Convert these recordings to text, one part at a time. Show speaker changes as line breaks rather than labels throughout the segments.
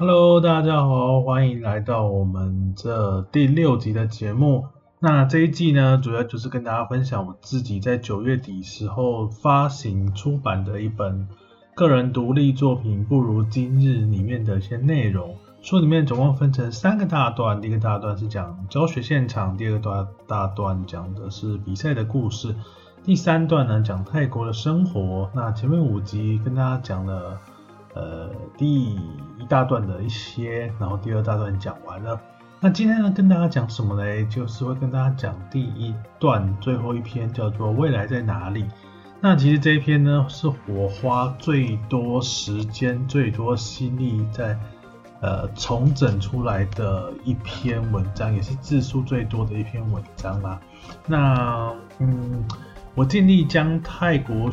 Hello，大家好，欢迎来到我们这第六集的节目。那这一季呢，主要就是跟大家分享我自己在九月底时候发行出版的一本个人独立作品《不如今日》里面的一些内容。书里面总共分成三个大段，第一个大段是讲教学现场，第二个大大段讲的是比赛的故事，第三段呢讲泰国的生活。那前面五集跟大家讲了。呃，第一大段的一些，然后第二大段讲完了。那今天呢，跟大家讲什么嘞？就是会跟大家讲第一段最后一篇，叫做“未来在哪里”。那其实这一篇呢，是我花最多时间、最多心力在呃重整出来的一篇文章，也是字数最多的一篇文章啦。那嗯，我尽力将泰国。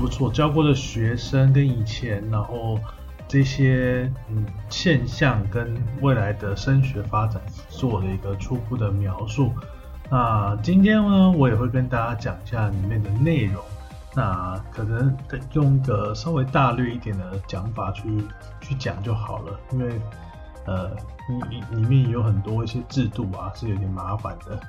我所教过的学生跟以前，然后这些嗯现象跟未来的升学发展做了一个初步的描述。那今天呢，我也会跟大家讲一下里面的内容。那可能用个稍微大略一点的讲法去去讲就好了，因为呃里里面有很多一些制度啊是有点麻烦的。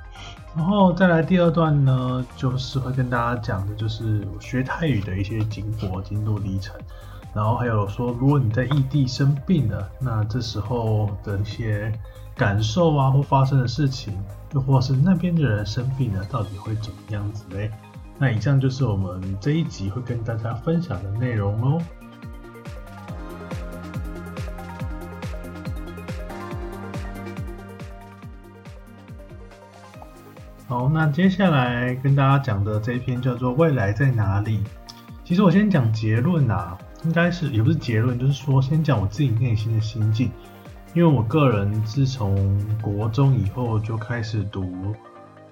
然后再来第二段呢，就是会跟大家讲的，就是学泰语的一些经过、经路历程。然后还有说，如果你在异地生病了，那这时候的一些感受啊，或发生的事情，又或是那边的人生病了，到底会怎么样子嘞？那以上就是我们这一集会跟大家分享的内容喽。好，那接下来跟大家讲的这一篇叫做《未来在哪里》。其实我先讲结论啊，应该是也不是结论，就是说先讲我自己内心的心境。因为我个人自从国中以后就开始读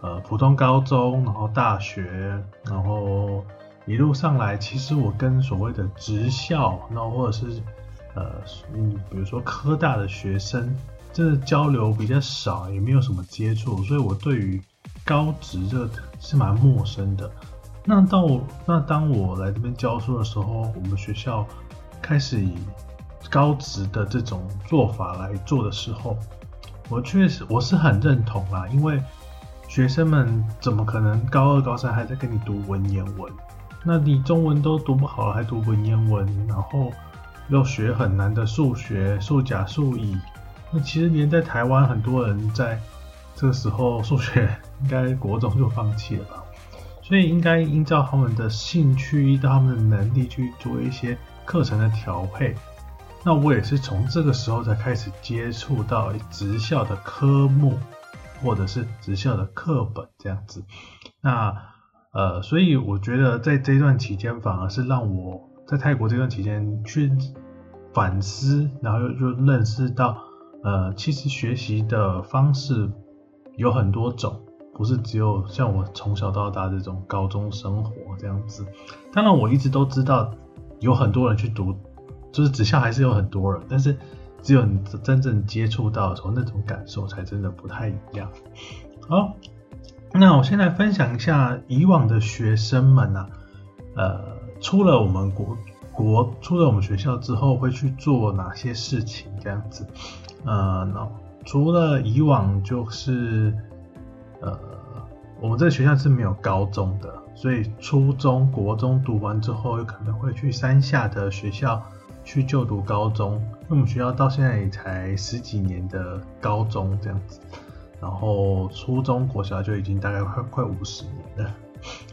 呃普通高中，然后大学，然后一路上来，其实我跟所谓的职校，然后或者是呃嗯，比如说科大的学生，真的交流比较少，也没有什么接触，所以我对于高职这是蛮陌生的。那到那当我来这边教书的时候，我们学校开始以高职的这种做法来做的时候，我确实我是很认同啦。因为学生们怎么可能高二高三还在跟你读文言文？那你中文都读不好，还读文言文，然后要学很难的数学、数甲、数乙。那其实连在台湾很多人在。这个时候数学应该国中就放弃了吧，所以应该依照他们的兴趣，依照他们的能力去做一些课程的调配。那我也是从这个时候才开始接触到职校的科目，或者是职校的课本这样子。那呃，所以我觉得在这段期间，反而是让我在泰国这段期间去反思，然后又又认识到，呃，其实学习的方式。有很多种，不是只有像我从小到大这种高中生活这样子。当然，我一直都知道有很多人去读，就是职校还是有很多人，但是只有你真正接触到的时候，那种感受才真的不太一样。好，那我先来分享一下以往的学生们啊，呃，出了我们国国，出了我们学校之后会去做哪些事情这样子，呃，那。除了以往就是，呃，我们这个学校是没有高中的，所以初中国中读完之后，有可能会去山下的学校去就读高中。因为我们学校到现在也才十几年的高中这样子，然后初中国小就已经大概快快五十年了，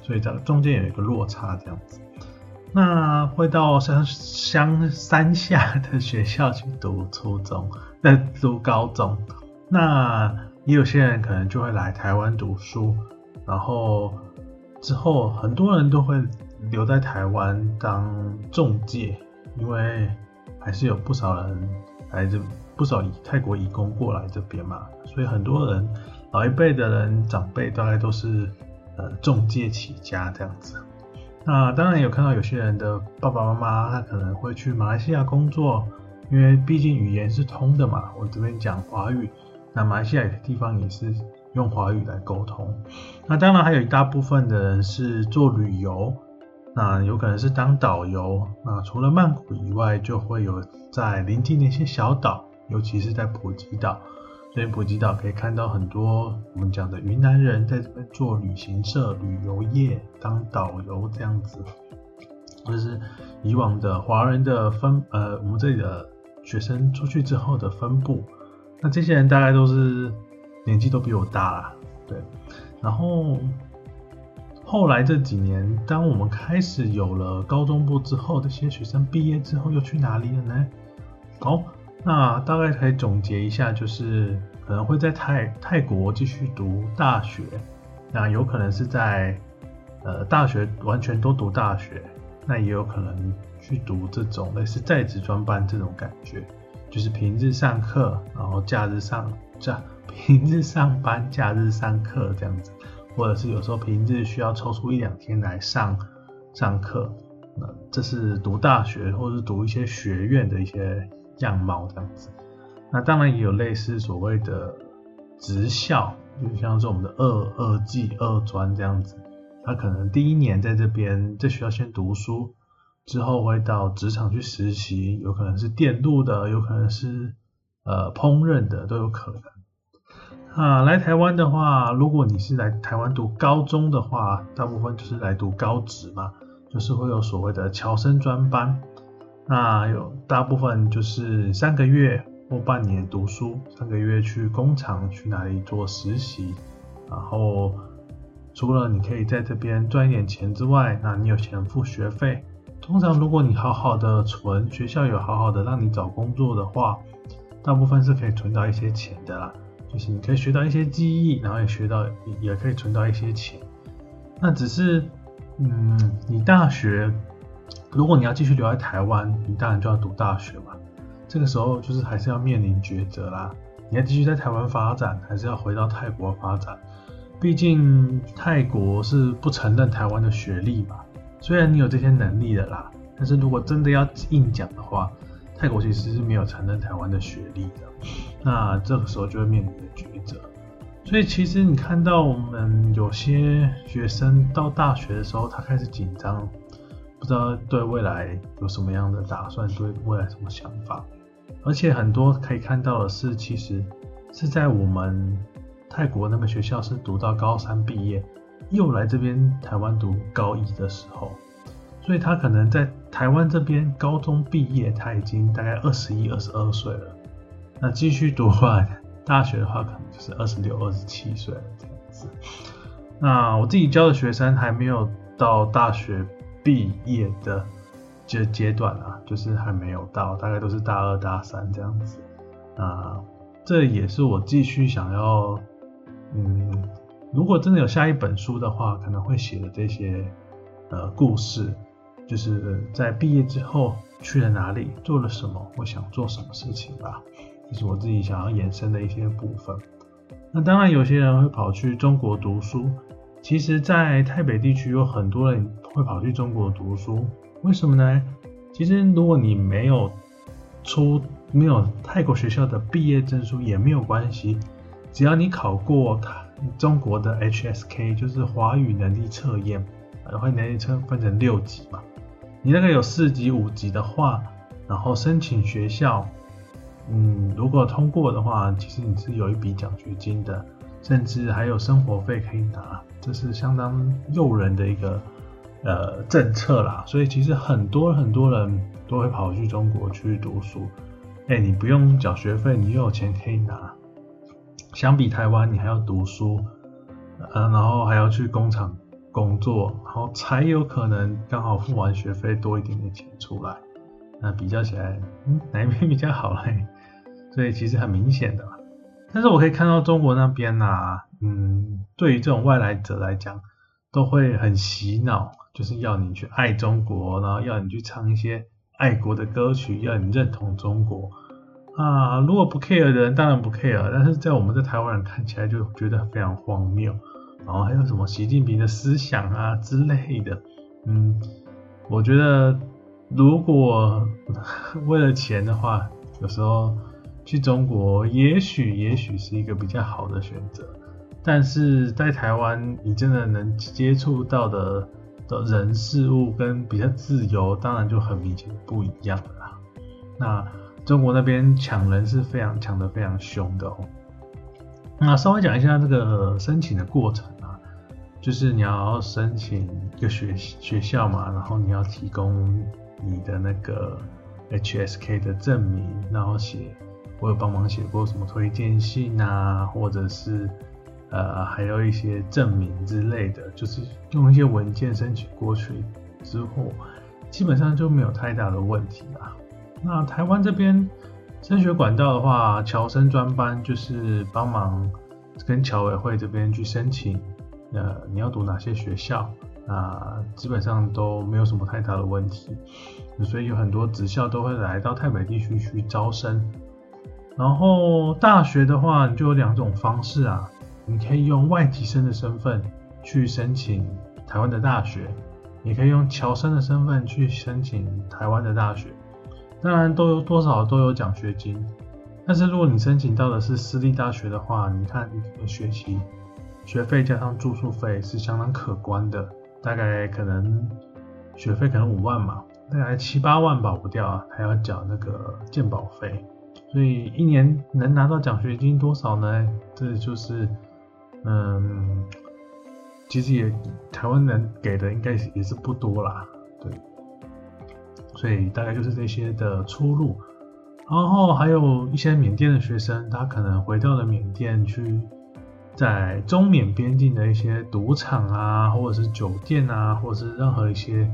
所以这中间有一个落差这样子。那会到山乡山下的学校去读初中。在读高中，那也有些人可能就会来台湾读书，然后之后很多人都会留在台湾当中介，因为还是有不少人来这，不少泰国移工过来这边嘛，所以很多人老一辈的人长辈大概都是呃中介起家这样子。那当然有看到有些人的爸爸妈妈他可能会去马来西亚工作。因为毕竟语言是通的嘛，我这边讲华语，那马来西亚有些地方也是用华语来沟通。那当然还有一大部分的人是做旅游，那有可能是当导游。那除了曼谷以外，就会有在临近的一些小岛，尤其是在普吉岛。所以普吉岛可以看到很多我们讲的云南人在这边做旅行社、旅游业当导游这样子，就是以往的华人的分呃，我们这里的学生出去之后的分布。那这些人大概都是年纪都比我大啦，对，然后。后来这几年，当我们开始有了高中部之后，这些学生毕业之后又去哪里了呢？好，那大概可以总结一下，就是可能会在泰泰国继续读大学，那有可能是在呃大学完全都读大学，那也有可能去读这种类似在职专班这种感觉，就是平日上课，然后假日上假 平日上班，假日上课这样子。或者是有时候平日需要抽出一两天来上上课，那这是读大学或者是读一些学院的一些样貌这样子。那当然也有类似所谓的职校，就像是我们的二二技、二专这样子。他可能第一年在这边在学校先读书，之后会到职场去实习，有可能是电路的，有可能是呃烹饪的，都有可能。啊，来台湾的话，如果你是来台湾读高中的话，大部分就是来读高职嘛，就是会有所谓的侨生专班。那有大部分就是三个月或半年读书，三个月去工厂去哪里做实习，然后除了你可以在这边赚一点钱之外，那你有钱付学费。通常如果你好好的存，学校有好好的让你找工作的话，大部分是可以存到一些钱的啦。就是你可以学到一些记忆，然后也学到，也可以存到一些钱。那只是，嗯，你大学，如果你要继续留在台湾，你当然就要读大学嘛。这个时候就是还是要面临抉择啦。你要继续在台湾发展，还是要回到泰国发展？毕竟泰国是不承认台湾的学历嘛。虽然你有这些能力的啦，但是如果真的要硬讲的话，泰国其实是没有承认台湾的学历的，那这个时候就会面临的抉择。所以其实你看到我们有些学生到大学的时候，他开始紧张，不知道对未来有什么样的打算，对未来什么想法。而且很多可以看到的是，其实是在我们泰国那个学校是读到高三毕业，又来这边台湾读高一的时候。所以他可能在台湾这边高中毕业，他已经大概二十一、二十二岁了。那继续读完大学的话，可能就是二十六、二十七岁这样子。那我自己教的学生还没有到大学毕业的阶阶段啊，就是还没有到，大概都是大二、大三这样子。啊，这也是我继续想要，嗯，如果真的有下一本书的话，可能会写的这些呃故事。就是在毕业之后去了哪里，做了什么，我想做什么事情吧，这是我自己想要延伸的一些部分。那当然，有些人会跑去中国读书。其实，在台北地区有很多人会跑去中国读书，为什么呢？其实，如果你没有出没有泰国学校的毕业证书也没有关系，只要你考过中国的 HSK，就是华语能力测验，华语能力测分成六级嘛。你那个有四级、五级的话，然后申请学校，嗯，如果通过的话，其实你是有一笔奖学金的，甚至还有生活费可以拿，这是相当诱人的一个呃政策啦。所以其实很多很多人都会跑去中国去读书，哎，你不用缴学费，你又有钱可以拿，相比台湾你还要读书，嗯，然后还要去工厂。工作，然后才有可能刚好付完学费多一点点钱出来。那比较起来，嗯，哪一边比较好嘞？所以其实很明显的。但是我可以看到中国那边呐，嗯，对于这种外来者来讲，都会很洗脑，就是要你去爱中国，然后要你去唱一些爱国的歌曲，要你认同中国。啊，如果不 care 的人当然不 care，但是在我们在台湾人看起来就觉得非常荒谬。然后还有什么习近平的思想啊之类的，嗯，我觉得如果 为了钱的话，有时候去中国也许也许是一个比较好的选择，但是在台湾你真的能接触到的的人事物跟比较自由，当然就很明显不一样了啦。那中国那边抢人是非常抢的非常凶的哦。那稍微讲一下这个申请的过程啊，就是你要申请一个学学校嘛，然后你要提供你的那个 HSK 的证明，然后写我有帮忙写过什么推荐信啊，或者是呃还有一些证明之类的，就是用一些文件申请过去之后，基本上就没有太大的问题了。那台湾这边。升学管道的话，侨生专班就是帮忙跟侨委会这边去申请，呃，你要读哪些学校，那基本上都没有什么太大的问题，所以有很多职校都会来到台北地区去招生。然后大学的话，你就有两种方式啊，你可以用外籍生的身份去申请台湾的大学，也可以用侨生的身份去申请台湾的大学。当然都有多少都有奖学金，但是如果你申请到的是私立大学的话，你看一个学习学费加上住宿费是相当可观的，大概可能学费可能五万嘛，大概七八万保不掉啊，还要缴那个鉴保费，所以一年能拿到奖学金多少呢？这就是嗯，其实也台湾人给的应该也是不多啦，对。所以大概就是这些的出路，然后还有一些缅甸的学生，他可能回到了缅甸去，在中缅边境的一些赌场啊，或者是酒店啊，或者是任何一些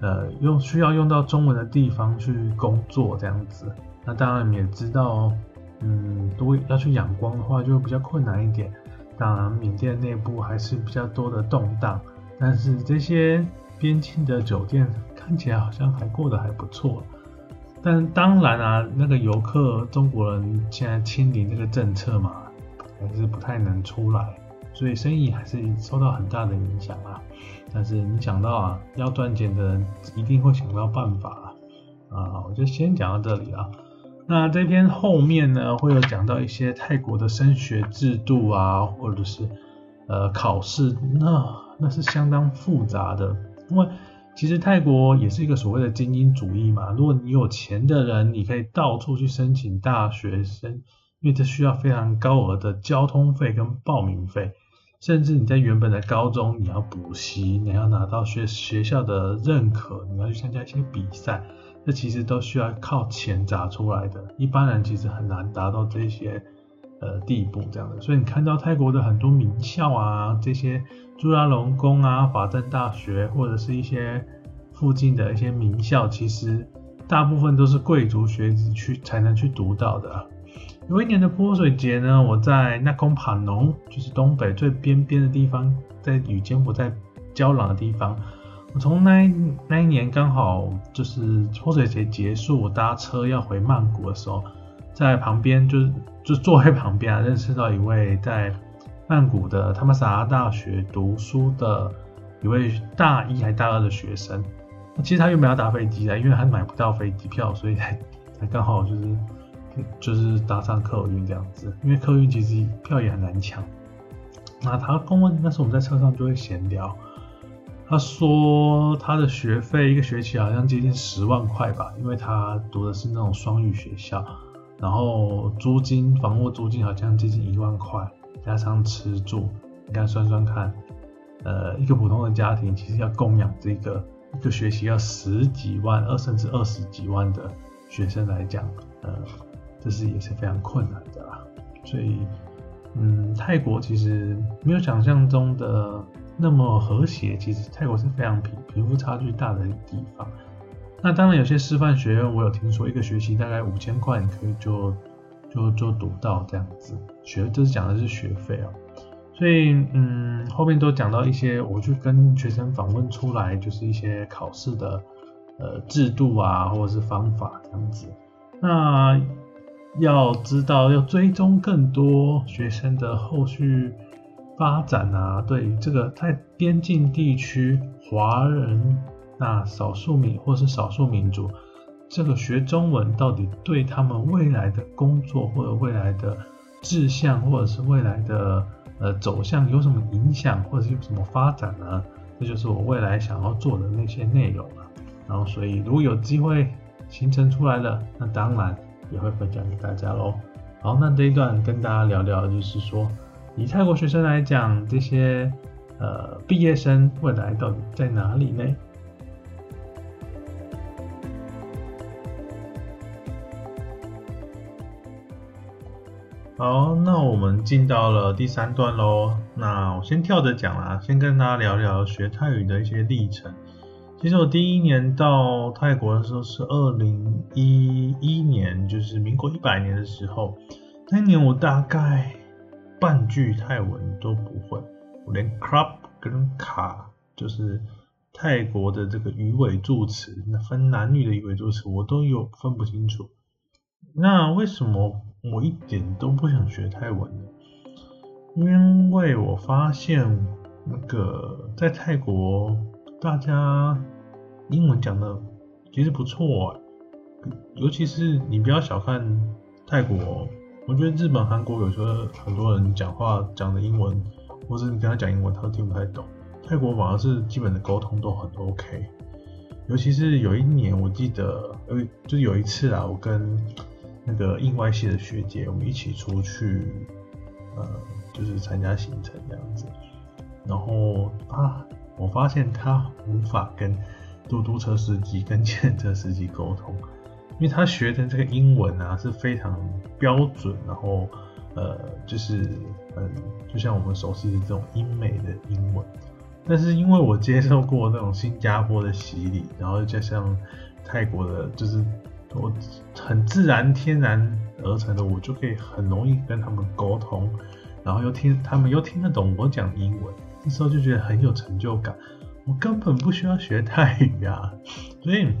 呃用需要用到中文的地方去工作这样子。那当然你也知道，嗯，如果要去仰光的话，就比较困难一点。当然缅甸内部还是比较多的动荡，但是这些边境的酒店。看起来好像还过得还不错，但当然啊，那个游客中国人现在清零那个政策嘛，还是不太能出来，所以生意还是受到很大的影响啊。但是你想到啊，要赚钱的人一定会想到办法啊。我就先讲到这里啊。那这篇后面呢，会有讲到一些泰国的升学制度啊，或者是呃考试，那那是相当复杂的，因为。其实泰国也是一个所谓的精英主义嘛。如果你有钱的人，你可以到处去申请大学生，因为这需要非常高额的交通费跟报名费，甚至你在原本的高中你要补习，你要拿到学学校的认可，你要去参加一些比赛，这其实都需要靠钱砸出来的。一般人其实很难达到这些呃地步这样的。所以你看到泰国的很多名校啊，这些。朱拉隆功啊，法政大学或者是一些附近的一些名校，其实大部分都是贵族学子去才能去读到的。有一年的泼水节呢，我在那空帕农，就是东北最边边的地方，在与柬埔寨交壤的地方。我从那那一年刚好就是泼水节结束，我搭车要回曼谷的时候，在旁边就是就坐在旁边啊，认识到一位在。曼谷的他们萨大学读书的一位大一还大二的学生，其实他原本要搭飞机的，因为他买不到飞机票，所以才才刚好就是就是搭上客运这样子。因为客运其实票也很难抢。那他跟我那时我们在车上就会闲聊，他说他的学费一个学期好像接近十万块吧，因为他读的是那种双语学校，然后租金房屋租金好像接近一万块。加上吃住，你看算算看，呃，一个普通的家庭其实要供养这个一个学期要十几万，二甚至二十几万的学生来讲，呃，这是也是非常困难的啦。所以，嗯，泰国其实没有想象中的那么和谐，其实泰国是非常贫贫富差距大的地方。那当然有些师范学院，我有听说一个学期大概五千块，你可以就。就就读到这样子学，这是讲的是学费啊，所以嗯，后面都讲到一些，我去跟学生访问出来，就是一些考试的呃制度啊，或者是方法这样子。那要知道要追踪更多学生的后续发展啊，对于这个在边境地区华人那少数民或是少数民族。这个学中文到底对他们未来的工作或者未来的志向或者是未来的呃走向有什么影响或者是有什么发展呢？这就是我未来想要做的那些内容了。然后，所以如果有机会形成出来了，那当然也会分享给大家喽。好，那这一段跟大家聊聊，就是说，以泰国学生来讲，这些呃毕业生未来到底在哪里呢？好，那我们进到了第三段喽。那我先跳着讲啦，先跟大家聊聊学泰语的一些历程。其实我第一年到泰国的时候是二零一一年，就是民国一百年的时候。那年我大概半句泰文都不会，我连 club 跟卡就是泰国的这个鱼尾助词，那分男女的鱼尾助词我都有分不清楚。那为什么我一点都不想学泰文？因为我发现那个在泰国。大家英文讲的其实不错，尤其是你不要小看泰国，我觉得日本、韩国有时候很多人讲话讲的英文，或者你跟他讲英文，他都听不太懂。泰国反而是基本的沟通都很 OK，尤其是有一年我记得，呃，就有一次啊，我跟 那个印外系的学姐，我们一起出去，呃，就是参加行程这样子，然后啊。我发现他无法跟嘟嘟车司机、跟汽车司机沟通，因为他学的这个英文啊是非常标准，然后呃就是嗯，就像我们熟悉的这种英美的英文。但是因为我接受过那种新加坡的洗礼，然后加上泰国的，就是我很自然、天然而成的，我就可以很容易跟他们沟通，然后又听他们又听得懂我讲英文。那时候就觉得很有成就感，我根本不需要学泰语啊，所以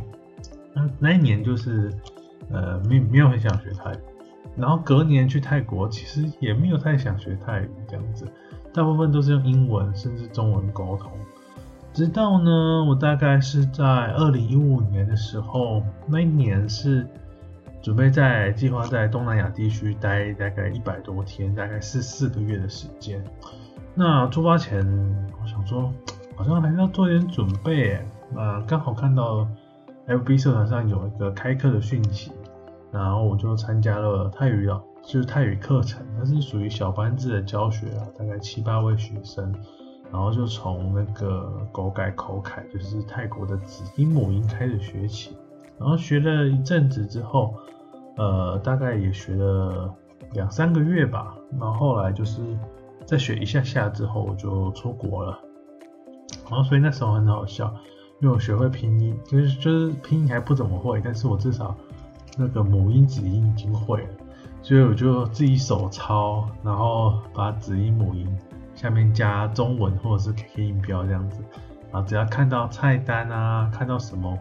那那一年就是呃没没有很想学泰语，然后隔年去泰国其实也没有太想学泰语这样子，大部分都是用英文甚至中文沟通，直到呢我大概是在二零一五年的时候，那一年是准备在计划在东南亚地区待大概一百多天，大概是四个月的时间。那出发前，我想说，好像还是要做点准备。那刚好看到 FB 社团上有一个开课的讯息，然后我就参加了泰语了，就是泰语课程，它是属于小班制的教学啊，大概七八位学生，然后就从那个狗改口楷，就是泰国的子音母音开始学起，然后学了一阵子之后，呃，大概也学了两三个月吧，然后后来就是。再学一下下之后，我就出国了。然后，所以那时候很好笑，因为我学会拼音，就是就是拼音还不怎么会，但是我至少那个母音子音已经会了，所以我就自己手抄，然后把子音母音下面加中文或者是 KK 音标这样子，然后只要看到菜单啊，看到什么，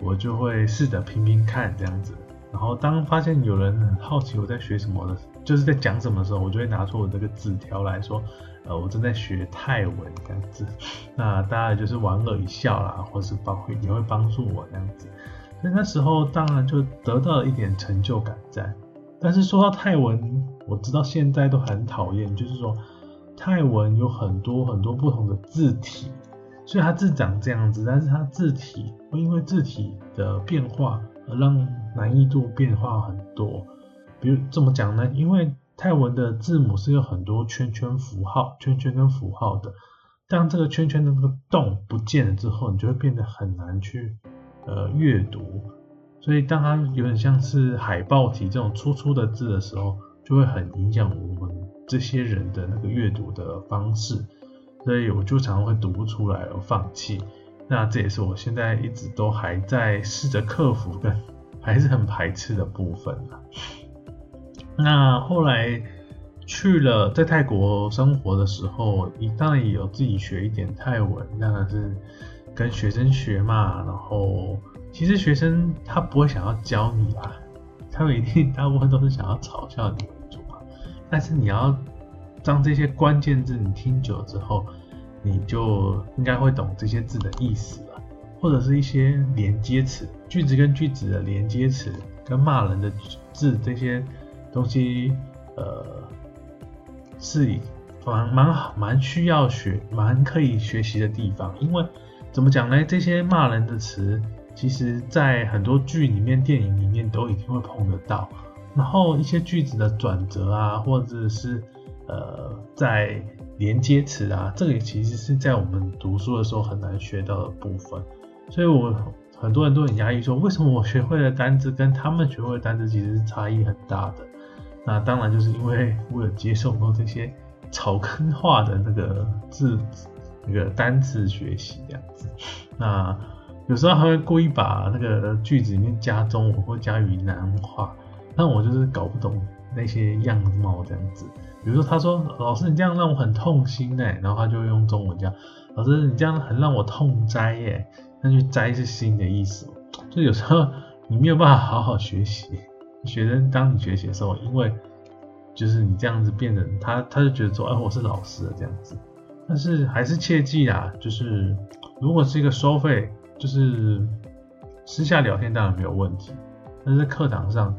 我就会试着拼拼看这样子。然后当发现有人很好奇我在学什么的，就是在讲什么的时候，我就会拿出我这个纸条来说，呃，我正在学泰文这样子。那大家就是莞尔一笑啦，或是帮会也会帮助我这样子。所以那时候当然就得到了一点成就感在。但是说到泰文，我知道现在都很讨厌，就是说泰文有很多很多不同的字体，所以它字长这样子，但是它字体会因为字体的变化而。让难易度变化很多，比如怎么讲呢？因为泰文的字母是有很多圈圈符号，圈圈跟符号的。当这个圈圈的那个洞不见了之后，你就会变得很难去呃阅读。所以当它有点像是海报体这种粗粗的字的时候，就会很影响我们这些人的那个阅读的方式。所以我就常常会读不出来而放弃。那这也是我现在一直都还在试着克服的还是很排斥的部分啊。那后来去了在泰国生活的时候，你当然也有自己学一点泰文，当然是跟学生学嘛。然后其实学生他不会想要教你啦，他们一定大部分都是想要嘲笑你。但是你要将这些关键字你听久之后。你就应该会懂这些字的意思了，或者是一些连接词，句子跟句子的连接词，跟骂人的字这些东西，呃，是蛮蛮好蛮需要学蛮可以学习的地方，因为怎么讲呢？这些骂人的词，其实在很多剧里面、电影里面都一定会碰得到。然后一些句子的转折啊，或者是呃在连接词啊，这个其实是在我们读书的时候很难学到的部分。所以我很多人都很压抑，说为什么我学会的单字跟他们学会的单字其实是差异很大的？那当然就是因为我有接受过这些草根化的那个字那个单字学习这样子。那有时候还会故意把那个句子里面加中文或加云南话。那我就是搞不懂那些样貌这样子，比如说他说老师你这样让我很痛心哎，然后他就用中文讲老师你这样很让我痛哉耶，那就摘是心的意思，就有时候你没有办法好好学习，学生当你学习的时候，因为就是你这样子变成他他就觉得说哎我是老师这样子，但是还是切记啊，就是如果是一个收费，就是私下聊天当然没有问题，但是在课堂上。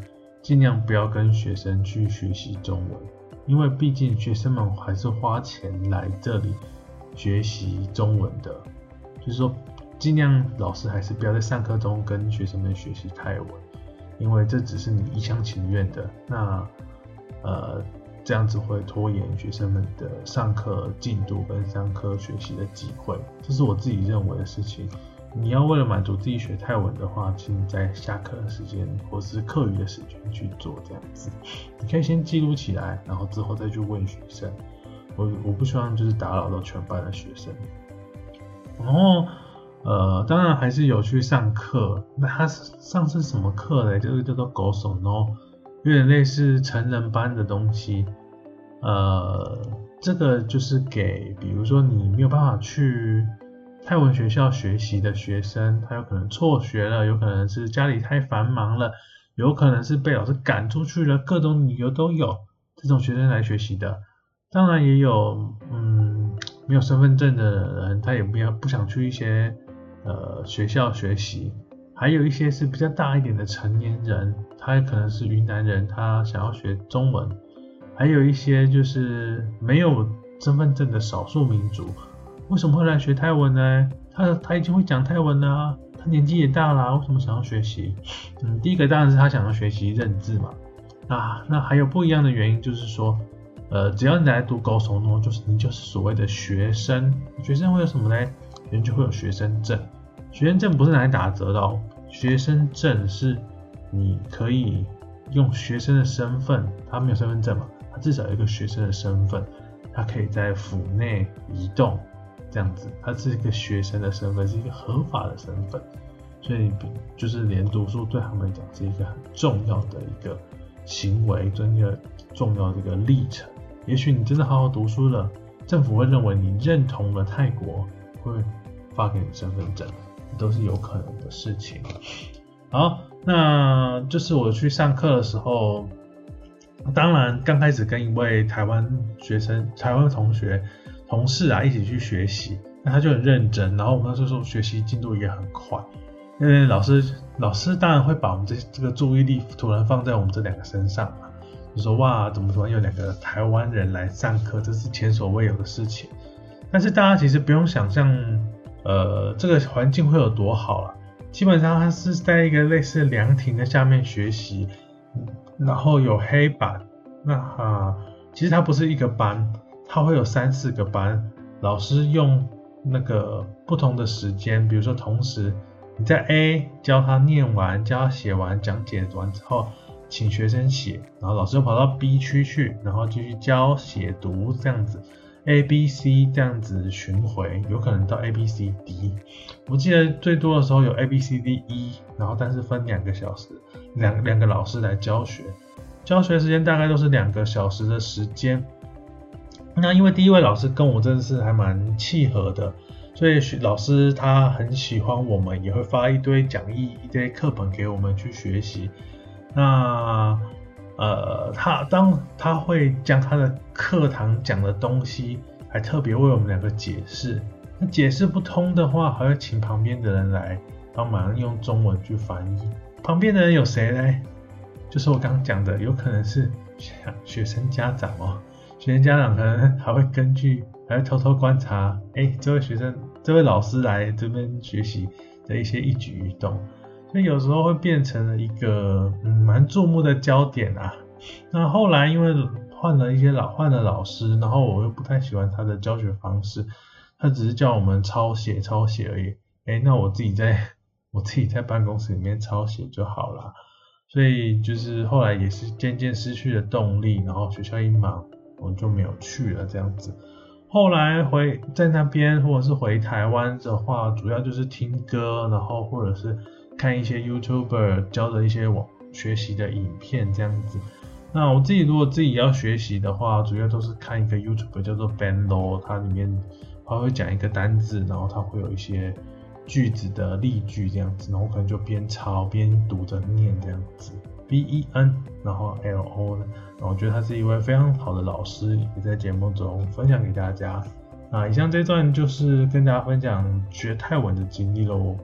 尽量不要跟学生去学习中文，因为毕竟学生们还是花钱来这里学习中文的。就是说，尽量老师还是不要在上课中跟学生们学习泰文，因为这只是你一厢情愿的。那呃，这样子会拖延学生们的上课进度跟上课学习的机会，这是我自己认为的事情。你要为了满足自己学泰文的话，请在下课的时间或是课余的时间去做这样子。你可以先记录起来，然后之后再去问学生。我我不希望就是打扰到全班的学生。然后呃，当然还是有去上课。那他上次什么课嘞？就是叫做狗手喏，有点类似成人班的东西。呃，这个就是给比如说你没有办法去。泰文学校学习的学生，他有可能辍学了，有可能是家里太繁忙了，有可能是被老师赶出去了，各种理由都有。这种学生来学习的，当然也有，嗯，没有身份证的人，他也不要不想去一些呃学校学习。还有一些是比较大一点的成年人，他可能是云南人，他想要学中文。还有一些就是没有身份证的少数民族。为什么会来学泰文呢？他他已经会讲泰文了，他年纪也大了，为什么想要学习？嗯，第一个当然是他想要学习认字嘛。啊，那还有不一样的原因，就是说，呃，只要你来读高手诺，就是你就是所谓的学生。学生会有什么呢？人就会有学生证。学生证不是拿来打折的哦，学生证是你可以用学生的身份，他没有身份证嘛，他至少有一个学生的身份，他可以在府内移动。这样子，他是一个学生的身份，是一个合法的身份，所以就是连读书对他们来讲是一个很重要的一个行为，真的重要的一个历程。也许你真的好好读书了，政府会认为你认同了泰国，会发给你身份证，都是有可能的事情。好，那就是我去上课的时候，当然刚开始跟一位台湾学生、台湾同学。同事啊，一起去学习，那他就很认真，然后我们那时候学习进度也很快，因为老师老师当然会把我们这这个注意力突然放在我们这两个身上嘛，就说哇，怎么突然有两个台湾人来上课，这是前所未有的事情。但是大家其实不用想象，呃，这个环境会有多好了，基本上他是在一个类似凉亭的下面学习，然后有黑板，那啊，其实它不是一个班。他会有三四个班，老师用那个不同的时间，比如说同时你在 A 教他念完、教他写完、讲解完之后，请学生写，然后老师又跑到 B 区去，然后继续教写读这样子，A、B、C 这样子巡回，有可能到 A、B、C、D。我记得最多的时候有 A、B、C、D、E，然后但是分两个小时，两两个老师来教学，教学时间大概都是两个小时的时间。那因为第一位老师跟我真的是还蛮契合的，所以老师他很喜欢我们，也会发一堆讲义、一堆课本给我们去学习。那呃，他当他会将他的课堂讲的东西，还特别为我们两个解释。那解释不通的话，还会请旁边的人来帮忙用中文去翻译。旁边的人有谁呢？就是我刚刚讲的，有可能是学生家长哦。学生家长可能还会根据，还会偷偷观察，哎，这位学生、这位老师来这边学习的一些一举一动，所以有时候会变成了一个嗯蛮注目的焦点啊。那后来因为换了一些老换了老师，然后我又不太喜欢他的教学方式，他只是叫我们抄写抄写而已。哎，那我自己在 我自己在办公室里面抄写就好了。所以就是后来也是渐渐失去了动力，然后学校一忙，我就没有去了这样子。后来回在那边或者是回台湾的话，主要就是听歌，然后或者是看一些 YouTuber 教的一些网学习的影片这样子。那我自己如果自己要学习的话，主要都是看一个 YouTuber 叫做 Ben Lo，它里面他会讲一个单字，然后他会有一些句子的例句这样子，然后可能就边抄边读着念这样子。B E N，然后 L O 呢，然后我觉得他是一位非常好的老师，也在节目中分享给大家。啊，以上这段就是跟大家分享学泰文的经历喽。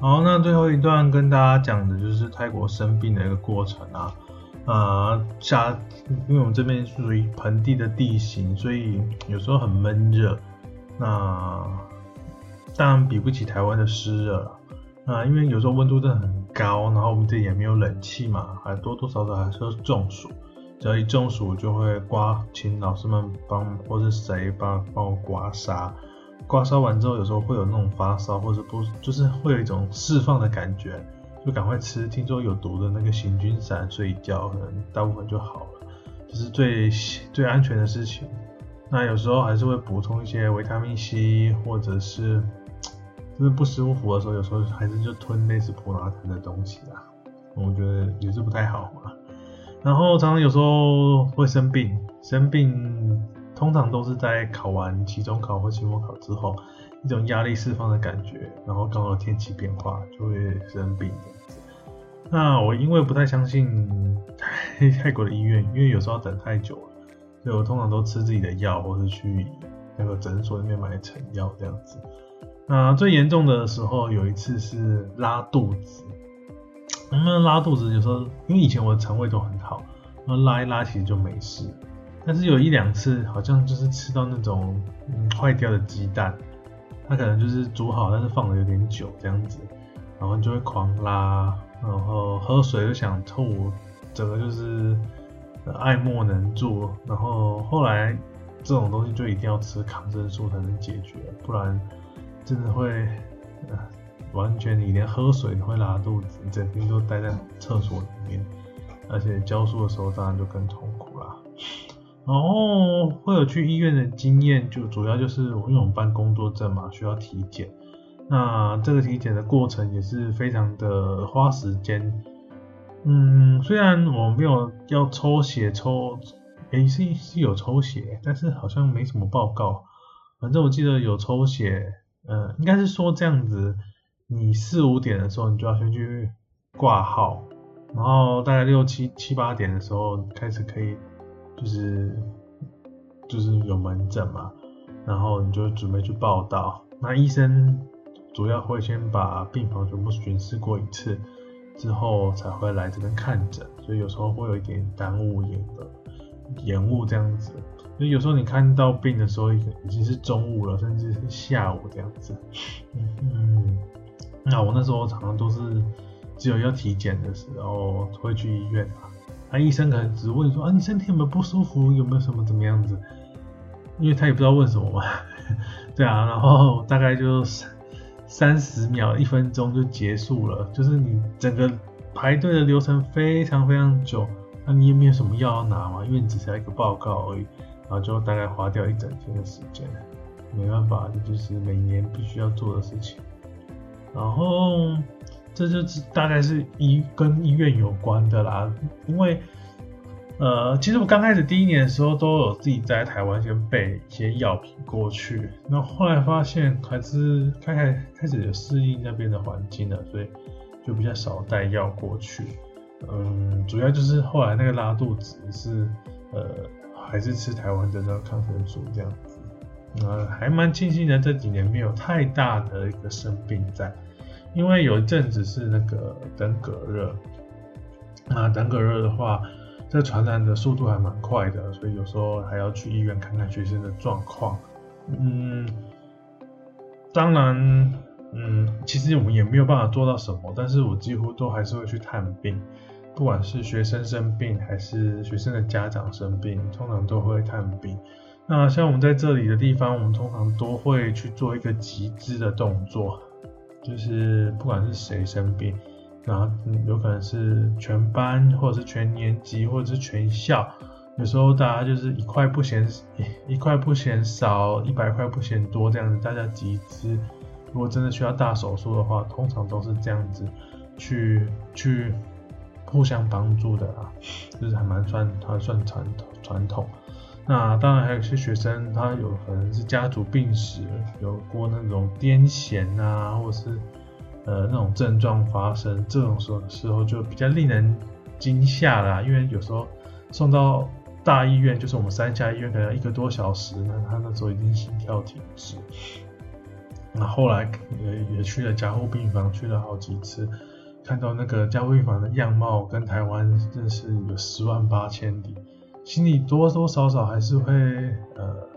好，那最后一段跟大家讲的就是泰国生病的一个过程啊，啊，夏，因为我们这边属于盆地的地形，所以有时候很闷热，那当然比不起台湾的湿热了，啊，因为有时候温度真的很高，然后我们这里也没有冷气嘛，还多多少少还是会中暑，只要一中暑就会刮，请老师们帮或是谁帮帮我刮痧。刮痧完之后，有时候会有那种发烧，或者不就是会有一种释放的感觉，就赶快吃听说有毒的那个行军散睡一觉，可能大部分就好了，这是最最安全的事情。那有时候还是会补充一些维他命 C，或者是 就是不舒服的时候，有时候还是就吞类似普拉疼的东西啊，我觉得也是不太好嘛。然后常常有时候会生病，生病。通常都是在考完期中考或期末考之后，一种压力释放的感觉，然后刚好天气变化就会生病这样子。那我因为不太相信泰 泰国的医院，因为有时候要等太久了，所以我通常都吃自己的药，或是去那个诊所里面买成药这样子。那最严重的时候有一次是拉肚子，那拉肚子有时候因为以前我的肠胃都很好，那拉一拉其实就没事。但是有一两次，好像就是吃到那种嗯坏掉的鸡蛋，它可能就是煮好，但是放的有点久这样子，然后你就会狂拉，然后喝水就想吐，整个就是爱莫能助。然后后来这种东西就一定要吃抗生素才能解决，不然真的会完全你连喝水都会拉肚子，整天都待在厕所里面，而且教书的时候当然就更痛苦啦。然后会有去医院的经验，就主要就是因为我们办工作证嘛，需要体检。那这个体检的过程也是非常的花时间。嗯，虽然我没有要抽血抽，诶是是有抽血，但是好像没什么报告。反正我记得有抽血，呃，应该是说这样子，你四五点的时候你就要先去挂号，然后大概六七七八点的时候开始可以。就是就是有门诊嘛，然后你就准备去报道。那医生主要会先把病房全部巡视过一次，之后才会来这边看诊，所以有时候会有一点耽误、延的延误这样子。所以有时候你看到病的时候，已经是中午了，甚至是下午这样子。嗯，那我那时候常常都是只有要体检的时候会去医院。那医生可能只问说啊，你身体有没有不舒服，有没有什么怎么样子？因为他也不知道问什么嘛。对啊，然后大概就三十秒、一分钟就结束了，就是你整个排队的流程非常非常久。那你也没有什么药要拿嘛？因为你只是一个报告而已，然后就大概花掉一整天的时间。没办法，这就是每年必须要做的事情。然后。这就是大概是医跟医院有关的啦，因为呃，其实我刚开始第一年的时候都有自己在台湾先备一些药品过去，那后来发现还是开开开始有适应那边的环境了，所以就比较少带药过去。嗯，主要就是后来那个拉肚子是呃，还是吃台湾的那抗生素这样子。呃，还蛮庆幸的，这几年没有太大的一个生病在，因为有一阵子是那个登革热，那登革热的话，这传染的速度还蛮快的，所以有时候还要去医院看看学生的状况。嗯，当然，嗯，其实我们也没有办法做到什么，但是我几乎都还是会去探病，不管是学生生病还是学生的家长生病，通常都会探病。那像我们在这里的地方，我们通常都会去做一个集资的动作，就是不管是谁生病，然后有可能是全班，或者是全年级，或者是全校，有时候大家就是一块不嫌 一块不嫌少，一百块不嫌多这样子，大家集资。如果真的需要大手术的话，通常都是这样子去去互相帮助的啊，就是还蛮算还算传统传统。那当然还有些学生，他有可能是家族病史，有过那种癫痫啊，或者是呃那种症状发生，这种时候时候就比较令人惊吓啦。因为有时候送到大医院，就是我们三甲医院，可能一个多小时，那他那时候已经心跳停止。那后来也也去了加护病房，去了好几次，看到那个加护病房的样貌跟台湾真是有十万八千里。心里多多少少还是会呃，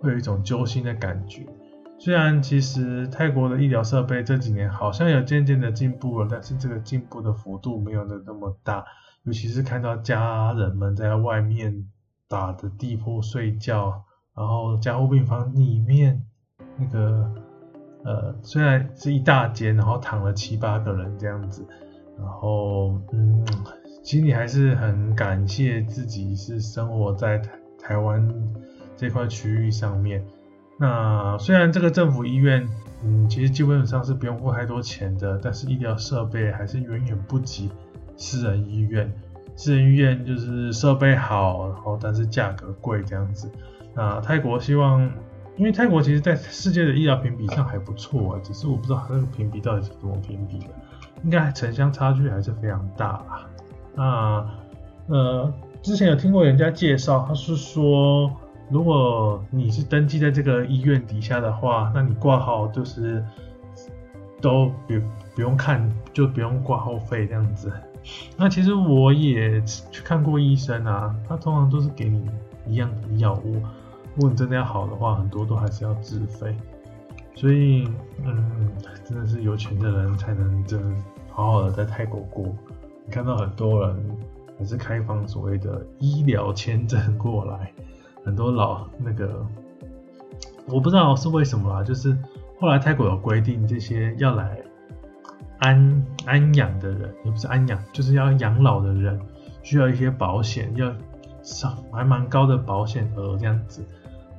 会有一种揪心的感觉。虽然其实泰国的医疗设备这几年好像有渐渐的进步了，但是这个进步的幅度没有的那么大。尤其是看到家人们在外面打的地铺睡觉，然后加护病房里面那个呃，虽然是一大间，然后躺了七八个人这样子，然后嗯。心里还是很感谢自己是生活在台台湾这块区域上面。那虽然这个政府医院，嗯，其实基本上是不用付太多钱的，但是医疗设备还是远远不及私人医院。私人医院就是设备好，然后但是价格贵这样子。那泰国希望，因为泰国其实在世界的医疗评比上还不错，只是我不知道它那个评比到底是怎么评比的，应该城乡差距还是非常大啦。那呃，之前有听过人家介绍，他是说，如果你是登记在这个医院底下的话，那你挂号就是都不不用看，就不用挂号费这样子。那其实我也去看过医生啊，他通常都是给你一样的药物，如果你真的要好的话，很多都还是要自费。所以，嗯，真的是有钱的人才能真好好的在泰国过。看到很多人还是开放所谓的医疗签证过来，很多老那个我不知道是为什么啦，就是后来泰国有规定，这些要来安安养的人，也不是安养，就是要养老的人，需要一些保险，要上还蛮高的保险额这样子，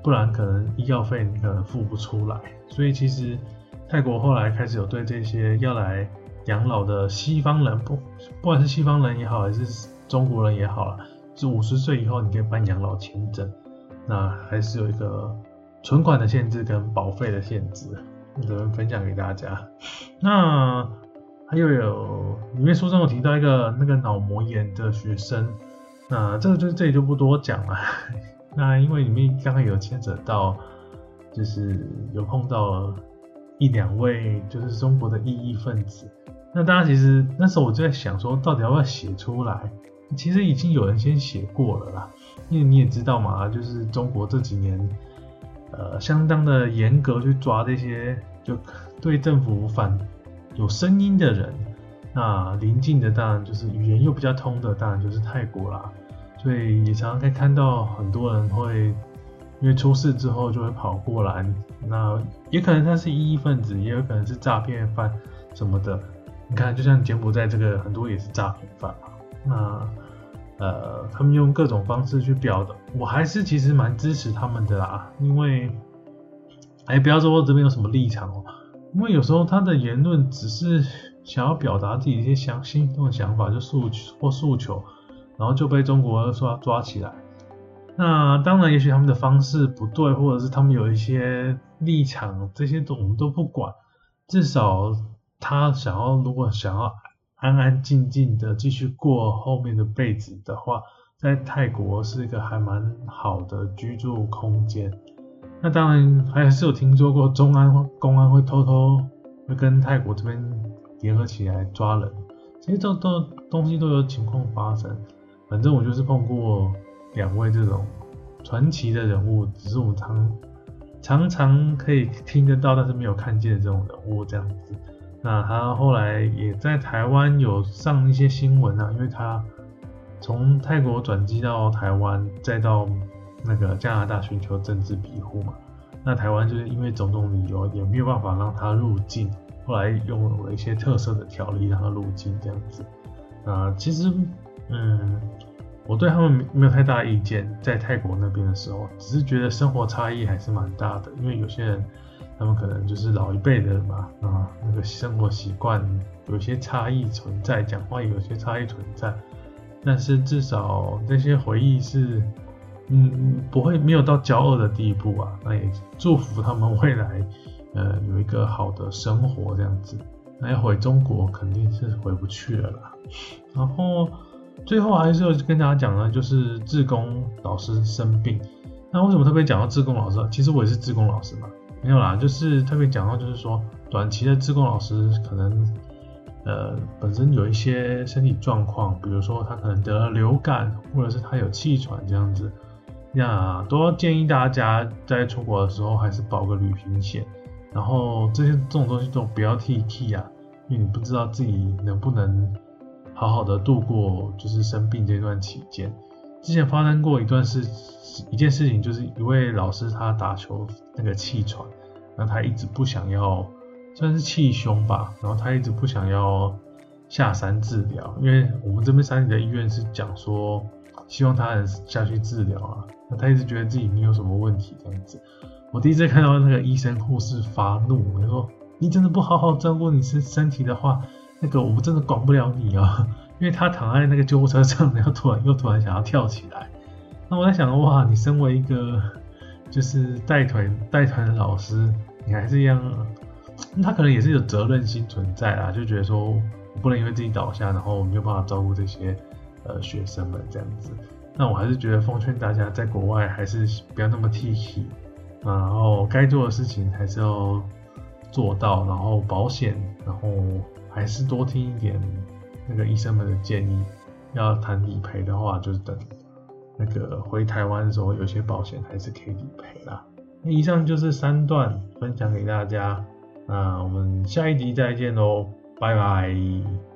不然可能医药费你可能付不出来。所以其实泰国后来开始有对这些要来。养老的西方人不，不管是西方人也好，还是中国人也好了，是五十岁以后你可以办养老签证，那还是有一个存款的限制跟保费的限制，我这边分享给大家。那还有有里面书中有提到一个那个脑膜炎的学生，那这个就这里就不多讲了。那因为里面刚刚有牵扯到，就是有碰到一两位就是中国的异议分子。那大家其实那时候我就在想说，到底要不要写出来？其实已经有人先写过了啦，因为你也知道嘛，就是中国这几年，呃，相当的严格去抓这些就对政府反有声音的人。那临近的当然就是语言又比较通的，当然就是泰国啦。所以也常常可以看到很多人会因为出事之后就会跑过来，那也可能他是异议分子，也有可能是诈骗犯什么的。你看，就像柬埔寨这个，很多也是诈骗犯。那呃，他们用各种方式去表达，我还是其实蛮支持他们的啦。因为，哎，不要说我这边有什么立场哦。因为有时候他的言论只是想要表达自己一些想心中的想法，就诉或诉求，然后就被中国抓抓起来。那当然，也许他们的方式不对，或者是他们有一些立场，这些都我们都不管，至少。他想要，如果想要安安静静的继续过后面的辈子的话，在泰国是一个还蛮好的居住空间。那当然还是有听说过中安公安会偷偷会跟泰国这边联合起来抓人，其实这都东西都有情况发生。反正我就是碰过两位这种传奇的人物，只是我们常常常可以听得到，但是没有看见的这种人物这样子。那他后来也在台湾有上一些新闻啊，因为他从泰国转机到台湾，再到那个加拿大寻求政治庇护嘛。那台湾就是因为种种理由也没有办法让他入境，后来用了一些特色的条例让他入境这样子。啊，其实嗯，我对他们没有太大意见，在泰国那边的时候，只是觉得生活差异还是蛮大的，因为有些人。他们可能就是老一辈的嘛，啊，那个生活习惯有些差异存在，讲话有些差异存在，但是至少那些回忆是，嗯，不会没有到骄傲的地步啊。那也祝福他们未来，呃，有一个好的生活这样子。那要回中国肯定是回不去了啦。然后最后还是要跟大家讲呢，就是志工老师生病，那为什么特别讲到志工老师？其实我也是志工老师嘛。没有啦，就是特别讲到，就是说短期的自贡老师可能，呃，本身有一些身体状况，比如说他可能得了流感，或者是他有气喘这样子，那都要建议大家在出国的时候还是保个旅行险，然后这些这种东西都不要替替啊，因为你不知道自己能不能好好的度过就是生病这段期间。之前发生过一段事。一件事情就是一位老师他打球那个气喘，然后他一直不想要，算是气胸吧，然后他一直不想要下山治疗，因为我们这边山里的医院是讲说希望他能下去治疗啊，那他一直觉得自己没有什么问题这样子。我第一次看到那个医生护士发怒，他说你真的不好好照顾你身身体的话，那个我们真的管不了你啊，因为他躺在那个救护车上，然后突然又突然想要跳起来。那我在想，哇，你身为一个就是带团带团的老师，你还是一样，他可能也是有责任心存在啊，就觉得说我不能因为自己倒下，然后没有办法照顾这些呃学生们这样子。那我还是觉得奉劝大家，在国外还是不要那么 Tiky，，然后该做的事情还是要做到，然后保险，然后还是多听一点那个医生们的建议。要谈理赔的话，就是等。那个回台湾的时候，有些保险还是可以理赔啦。那以上就是三段分享给大家，那我们下一集再见喽，拜拜。